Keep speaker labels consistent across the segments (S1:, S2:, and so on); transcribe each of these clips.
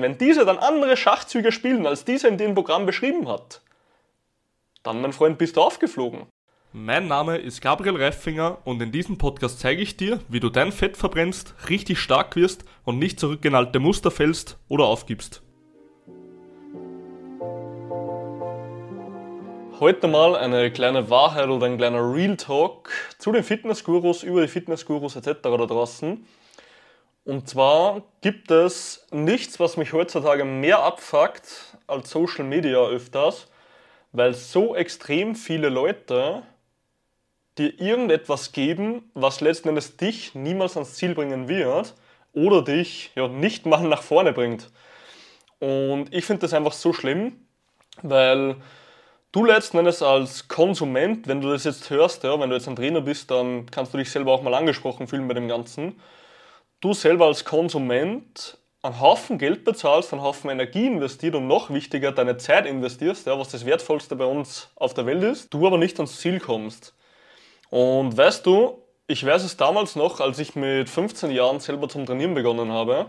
S1: Wenn dieser dann andere Schachzüge spielen, als dieser in dem Programm beschrieben hat, dann, mein Freund, bist du aufgeflogen.
S2: Mein Name ist Gabriel Reifinger und in diesem Podcast zeige ich dir, wie du dein Fett verbrennst, richtig stark wirst und nicht zurückgenalte Muster fällst oder aufgibst.
S1: Heute mal eine kleine Wahrheit oder ein kleiner Real Talk zu den Fitnessgurus, über die Fitnessgurus etc. da draußen. Und zwar gibt es nichts, was mich heutzutage mehr abfuckt als Social Media öfters, weil so extrem viele Leute dir irgendetwas geben, was letzten Endes dich niemals ans Ziel bringen wird oder dich ja, nicht mal nach vorne bringt. Und ich finde das einfach so schlimm, weil du letzten Endes als Konsument, wenn du das jetzt hörst, ja, wenn du jetzt ein Trainer bist, dann kannst du dich selber auch mal angesprochen fühlen bei dem Ganzen. Du selber als Konsument einen Haufen Geld bezahlst, einen Haufen Energie investiert und noch wichtiger deine Zeit investierst, ja, was das Wertvollste bei uns auf der Welt ist, du aber nicht ans Ziel kommst. Und weißt du, ich weiß es damals noch, als ich mit 15 Jahren selber zum Trainieren begonnen habe.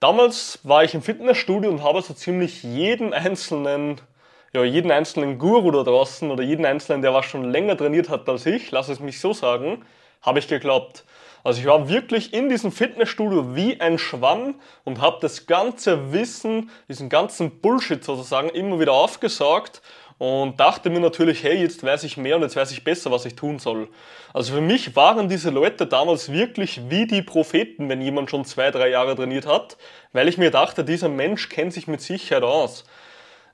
S1: Damals war ich im Fitnessstudio und habe so ziemlich jeden einzelnen, ja, jeden einzelnen Guru da draußen oder jeden einzelnen, der was schon länger trainiert hat als ich, lass es mich so sagen, habe ich geglaubt. Also ich war wirklich in diesem Fitnessstudio wie ein Schwamm und habe das ganze Wissen, diesen ganzen Bullshit sozusagen immer wieder aufgesaugt und dachte mir natürlich, hey, jetzt weiß ich mehr und jetzt weiß ich besser, was ich tun soll. Also für mich waren diese Leute damals wirklich wie die Propheten, wenn jemand schon zwei, drei Jahre trainiert hat, weil ich mir dachte, dieser Mensch kennt sich mit Sicherheit aus.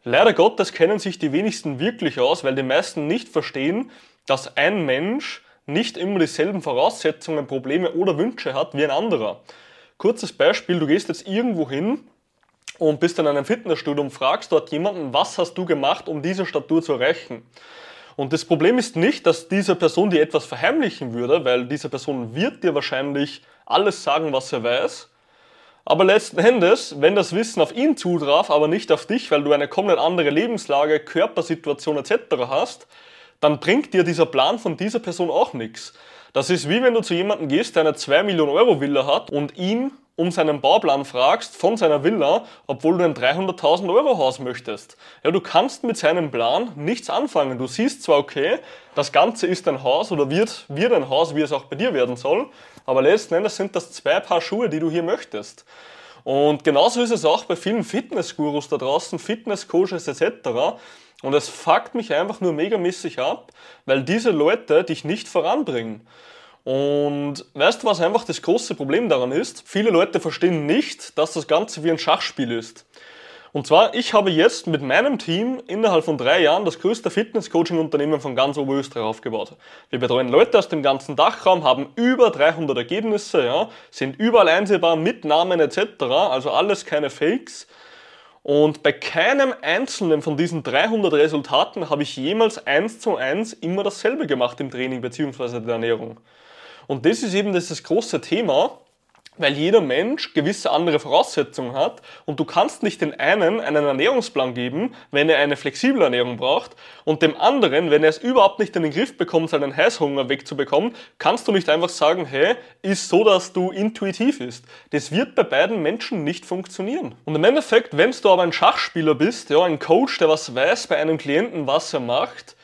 S1: Leider Gottes kennen sich die wenigsten wirklich aus, weil die meisten nicht verstehen, dass ein Mensch nicht immer dieselben Voraussetzungen, Probleme oder Wünsche hat wie ein anderer. Kurzes Beispiel, du gehst jetzt irgendwo hin und bist in einem Fitnessstudio und fragst dort jemanden, was hast du gemacht, um diese Statur zu erreichen. Und das Problem ist nicht, dass diese Person dir etwas verheimlichen würde, weil diese Person wird dir wahrscheinlich alles sagen, was er weiß. Aber letzten Endes, wenn das Wissen auf ihn zutraf, aber nicht auf dich, weil du eine komplett andere Lebenslage, Körpersituation etc. hast, dann bringt dir dieser Plan von dieser Person auch nichts. Das ist wie wenn du zu jemandem gehst, der eine 2 Millionen Euro Villa hat und ihn um seinen Bauplan fragst von seiner Villa, obwohl du ein 300.000 Euro Haus möchtest. Ja, du kannst mit seinem Plan nichts anfangen. Du siehst zwar, okay, das Ganze ist ein Haus oder wird, wird ein Haus, wie es auch bei dir werden soll, aber letzten Endes sind das zwei Paar Schuhe, die du hier möchtest. Und genauso ist es auch bei vielen Fitnessgurus da draußen, Fitnesscoaches etc. Und es fuckt mich einfach nur megamäßig ab, weil diese Leute dich nicht voranbringen. Und weißt du, was einfach das große Problem daran ist? Viele Leute verstehen nicht, dass das Ganze wie ein Schachspiel ist. Und zwar, ich habe jetzt mit meinem Team innerhalb von drei Jahren das größte Fitness-Coaching-Unternehmen von ganz Oberösterreich aufgebaut. Wir betreuen Leute aus dem ganzen Dachraum, haben über 300 Ergebnisse, ja, sind überall einsehbar mit Namen etc., also alles keine Fakes. Und bei keinem einzelnen von diesen 300 Resultaten habe ich jemals eins zu eins immer dasselbe gemacht im Training bzw. der Ernährung. Und das ist eben das, das große Thema, weil jeder Mensch gewisse andere Voraussetzungen hat und du kannst nicht den einen einen Ernährungsplan geben, wenn er eine flexible Ernährung braucht und dem anderen, wenn er es überhaupt nicht in den Griff bekommt, seinen Heißhunger wegzubekommen, kannst du nicht einfach sagen, hey, ist so, dass du intuitiv ist. Das wird bei beiden Menschen nicht funktionieren. Und im Endeffekt, wenn du aber ein Schachspieler bist, ja, ein Coach, der was weiß bei einem Klienten, was er macht,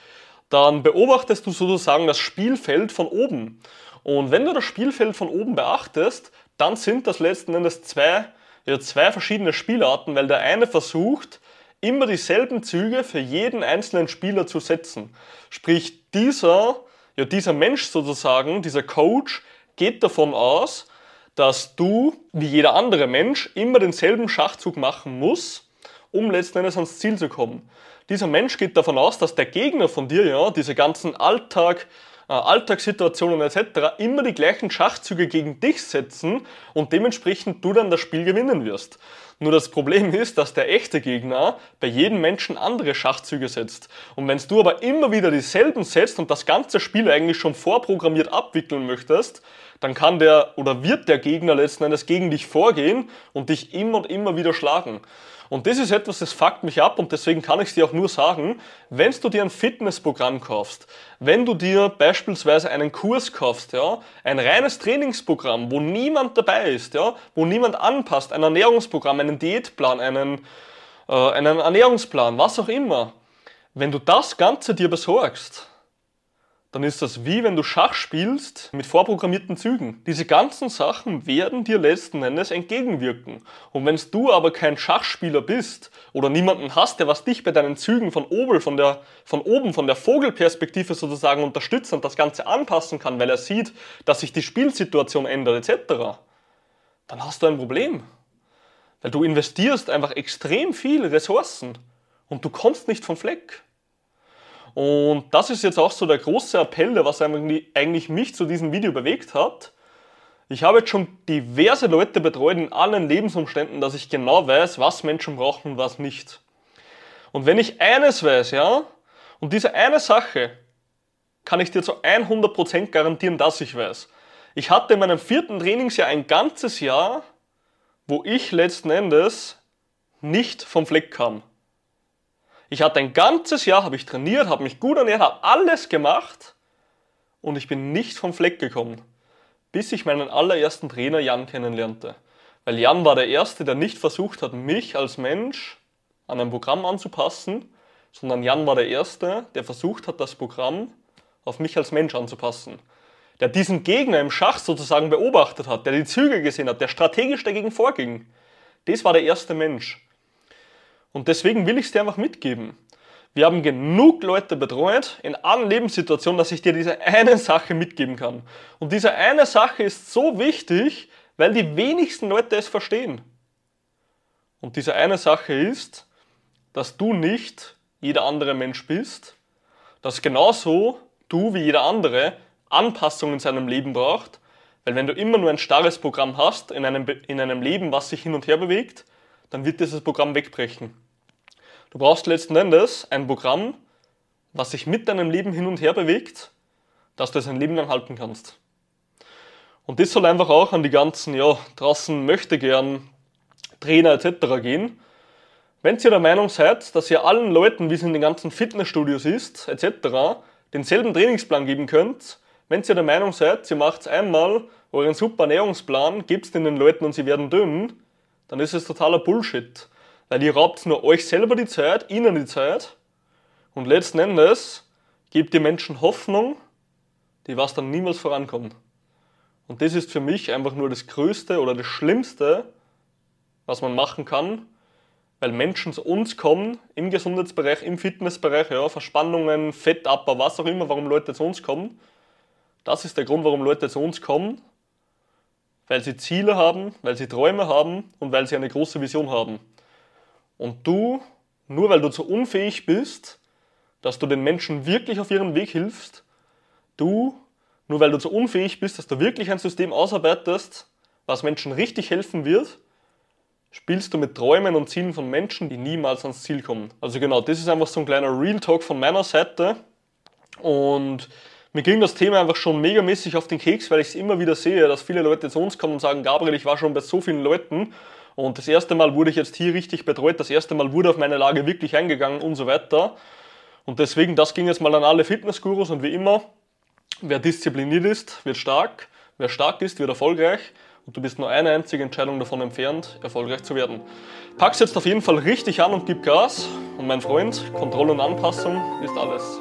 S1: dann beobachtest du sozusagen das Spielfeld von oben. Und wenn du das Spielfeld von oben beachtest, dann sind das letzten Endes zwei, ja, zwei verschiedene Spielarten, weil der eine versucht, immer dieselben Züge für jeden einzelnen Spieler zu setzen. Sprich, dieser, ja, dieser Mensch sozusagen, dieser Coach, geht davon aus, dass du, wie jeder andere Mensch, immer denselben Schachzug machen musst, um letzten Endes ans Ziel zu kommen. Dieser Mensch geht davon aus, dass der Gegner von dir, ja, diese ganzen Alltag, Alltagssituationen etc. immer die gleichen Schachzüge gegen dich setzen und dementsprechend du dann das Spiel gewinnen wirst. Nur das Problem ist, dass der echte Gegner bei jedem Menschen andere Schachzüge setzt. Und wenn du aber immer wieder dieselben setzt und das ganze Spiel eigentlich schon vorprogrammiert abwickeln möchtest, dann kann der oder wird der Gegner letzten Endes gegen dich vorgehen und dich immer und immer wieder schlagen. Und das ist etwas, das fuckt mich ab und deswegen kann ich es dir auch nur sagen, wenn du dir ein Fitnessprogramm kaufst, wenn du dir beispielsweise einen Kurs kaufst, ja, ein reines Trainingsprogramm, wo niemand dabei ist, ja, wo niemand anpasst, ein Ernährungsprogramm, einen Diätplan, einen, äh, einen Ernährungsplan, was auch immer, wenn du das Ganze dir besorgst, dann ist das wie wenn du Schach spielst mit vorprogrammierten Zügen. Diese ganzen Sachen werden dir letzten Endes entgegenwirken. Und wenn du aber kein Schachspieler bist oder niemanden hast, der was dich bei deinen Zügen von oben, von, der, von oben, von der Vogelperspektive sozusagen unterstützt und das Ganze anpassen kann, weil er sieht, dass sich die Spielsituation ändert etc., dann hast du ein Problem. Weil du investierst einfach extrem viel Ressourcen und du kommst nicht vom Fleck. Und das ist jetzt auch so der große Appell, der was eigentlich mich zu diesem Video bewegt hat. Ich habe jetzt schon diverse Leute betreut in allen Lebensumständen, dass ich genau weiß, was Menschen brauchen und was nicht. Und wenn ich eines weiß, ja, und diese eine Sache kann ich dir zu 100% garantieren, dass ich weiß. Ich hatte in meinem vierten Trainingsjahr ein ganzes Jahr, wo ich letzten Endes nicht vom Fleck kam. Ich hatte ein ganzes Jahr, habe ich trainiert, habe mich gut ernährt, habe alles gemacht und ich bin nicht vom Fleck gekommen, bis ich meinen allerersten Trainer Jan kennenlernte. Weil Jan war der Erste, der nicht versucht hat, mich als Mensch an ein Programm anzupassen, sondern Jan war der Erste, der versucht hat, das Programm auf mich als Mensch anzupassen. Der diesen Gegner im Schach sozusagen beobachtet hat, der die Züge gesehen hat, der strategisch dagegen vorging. Das war der erste Mensch. Und deswegen will ich es dir einfach mitgeben. Wir haben genug Leute betreut in allen Lebenssituationen, dass ich dir diese eine Sache mitgeben kann. Und diese eine Sache ist so wichtig, weil die wenigsten Leute es verstehen. Und diese eine Sache ist, dass du nicht jeder andere Mensch bist, dass genauso du wie jeder andere Anpassungen in seinem Leben braucht, weil wenn du immer nur ein starres Programm hast in einem, in einem Leben, was sich hin und her bewegt, dann wird dieses Programm wegbrechen. Du brauchst letzten Endes ein Programm, was sich mit deinem Leben hin und her bewegt, dass du es ein Leben lang halten kannst. Und das soll einfach auch an die ganzen, ja, draußen möchte gern Trainer etc. gehen. Wenn ihr der Meinung seid, dass ihr allen Leuten, wie es in den ganzen Fitnessstudios ist, etc., denselben Trainingsplan geben könnt, wenn ihr der Meinung seid, ihr macht einmal euren super Ernährungsplan, gebt den den Leuten und sie werden dünn, dann ist es totaler Bullshit. Weil ihr raubt nur euch selber die Zeit, ihnen die Zeit und letzten Endes gebt ihr Menschen Hoffnung, die was dann niemals vorankommen. Und das ist für mich einfach nur das Größte oder das Schlimmste, was man machen kann, weil Menschen zu uns kommen, im Gesundheitsbereich, im Fitnessbereich, ja, Verspannungen, Fettabbau, was auch immer, warum Leute zu uns kommen. Das ist der Grund, warum Leute zu uns kommen, weil sie Ziele haben, weil sie Träume haben und weil sie eine große Vision haben. Und du, nur weil du zu unfähig bist, dass du den Menschen wirklich auf ihren Weg hilfst, du, nur weil du zu unfähig bist, dass du wirklich ein System ausarbeitest, was Menschen richtig helfen wird, spielst du mit Träumen und Zielen von Menschen, die niemals ans Ziel kommen. Also genau, das ist einfach so ein kleiner Real Talk von meiner Seite. Und mir ging das Thema einfach schon megamäßig auf den Keks, weil ich es immer wieder sehe, dass viele Leute zu uns kommen und sagen, Gabriel, ich war schon bei so vielen Leuten und das erste Mal wurde ich jetzt hier richtig betreut, das erste Mal wurde auf meine Lage wirklich eingegangen und so weiter. Und deswegen, das ging jetzt mal an alle Fitnessgurus und wie immer, wer diszipliniert ist, wird stark, wer stark ist, wird erfolgreich und du bist nur eine einzige Entscheidung davon entfernt, erfolgreich zu werden. Pack's jetzt auf jeden Fall richtig an und gib Gas und mein Freund, Kontrolle und Anpassung ist alles.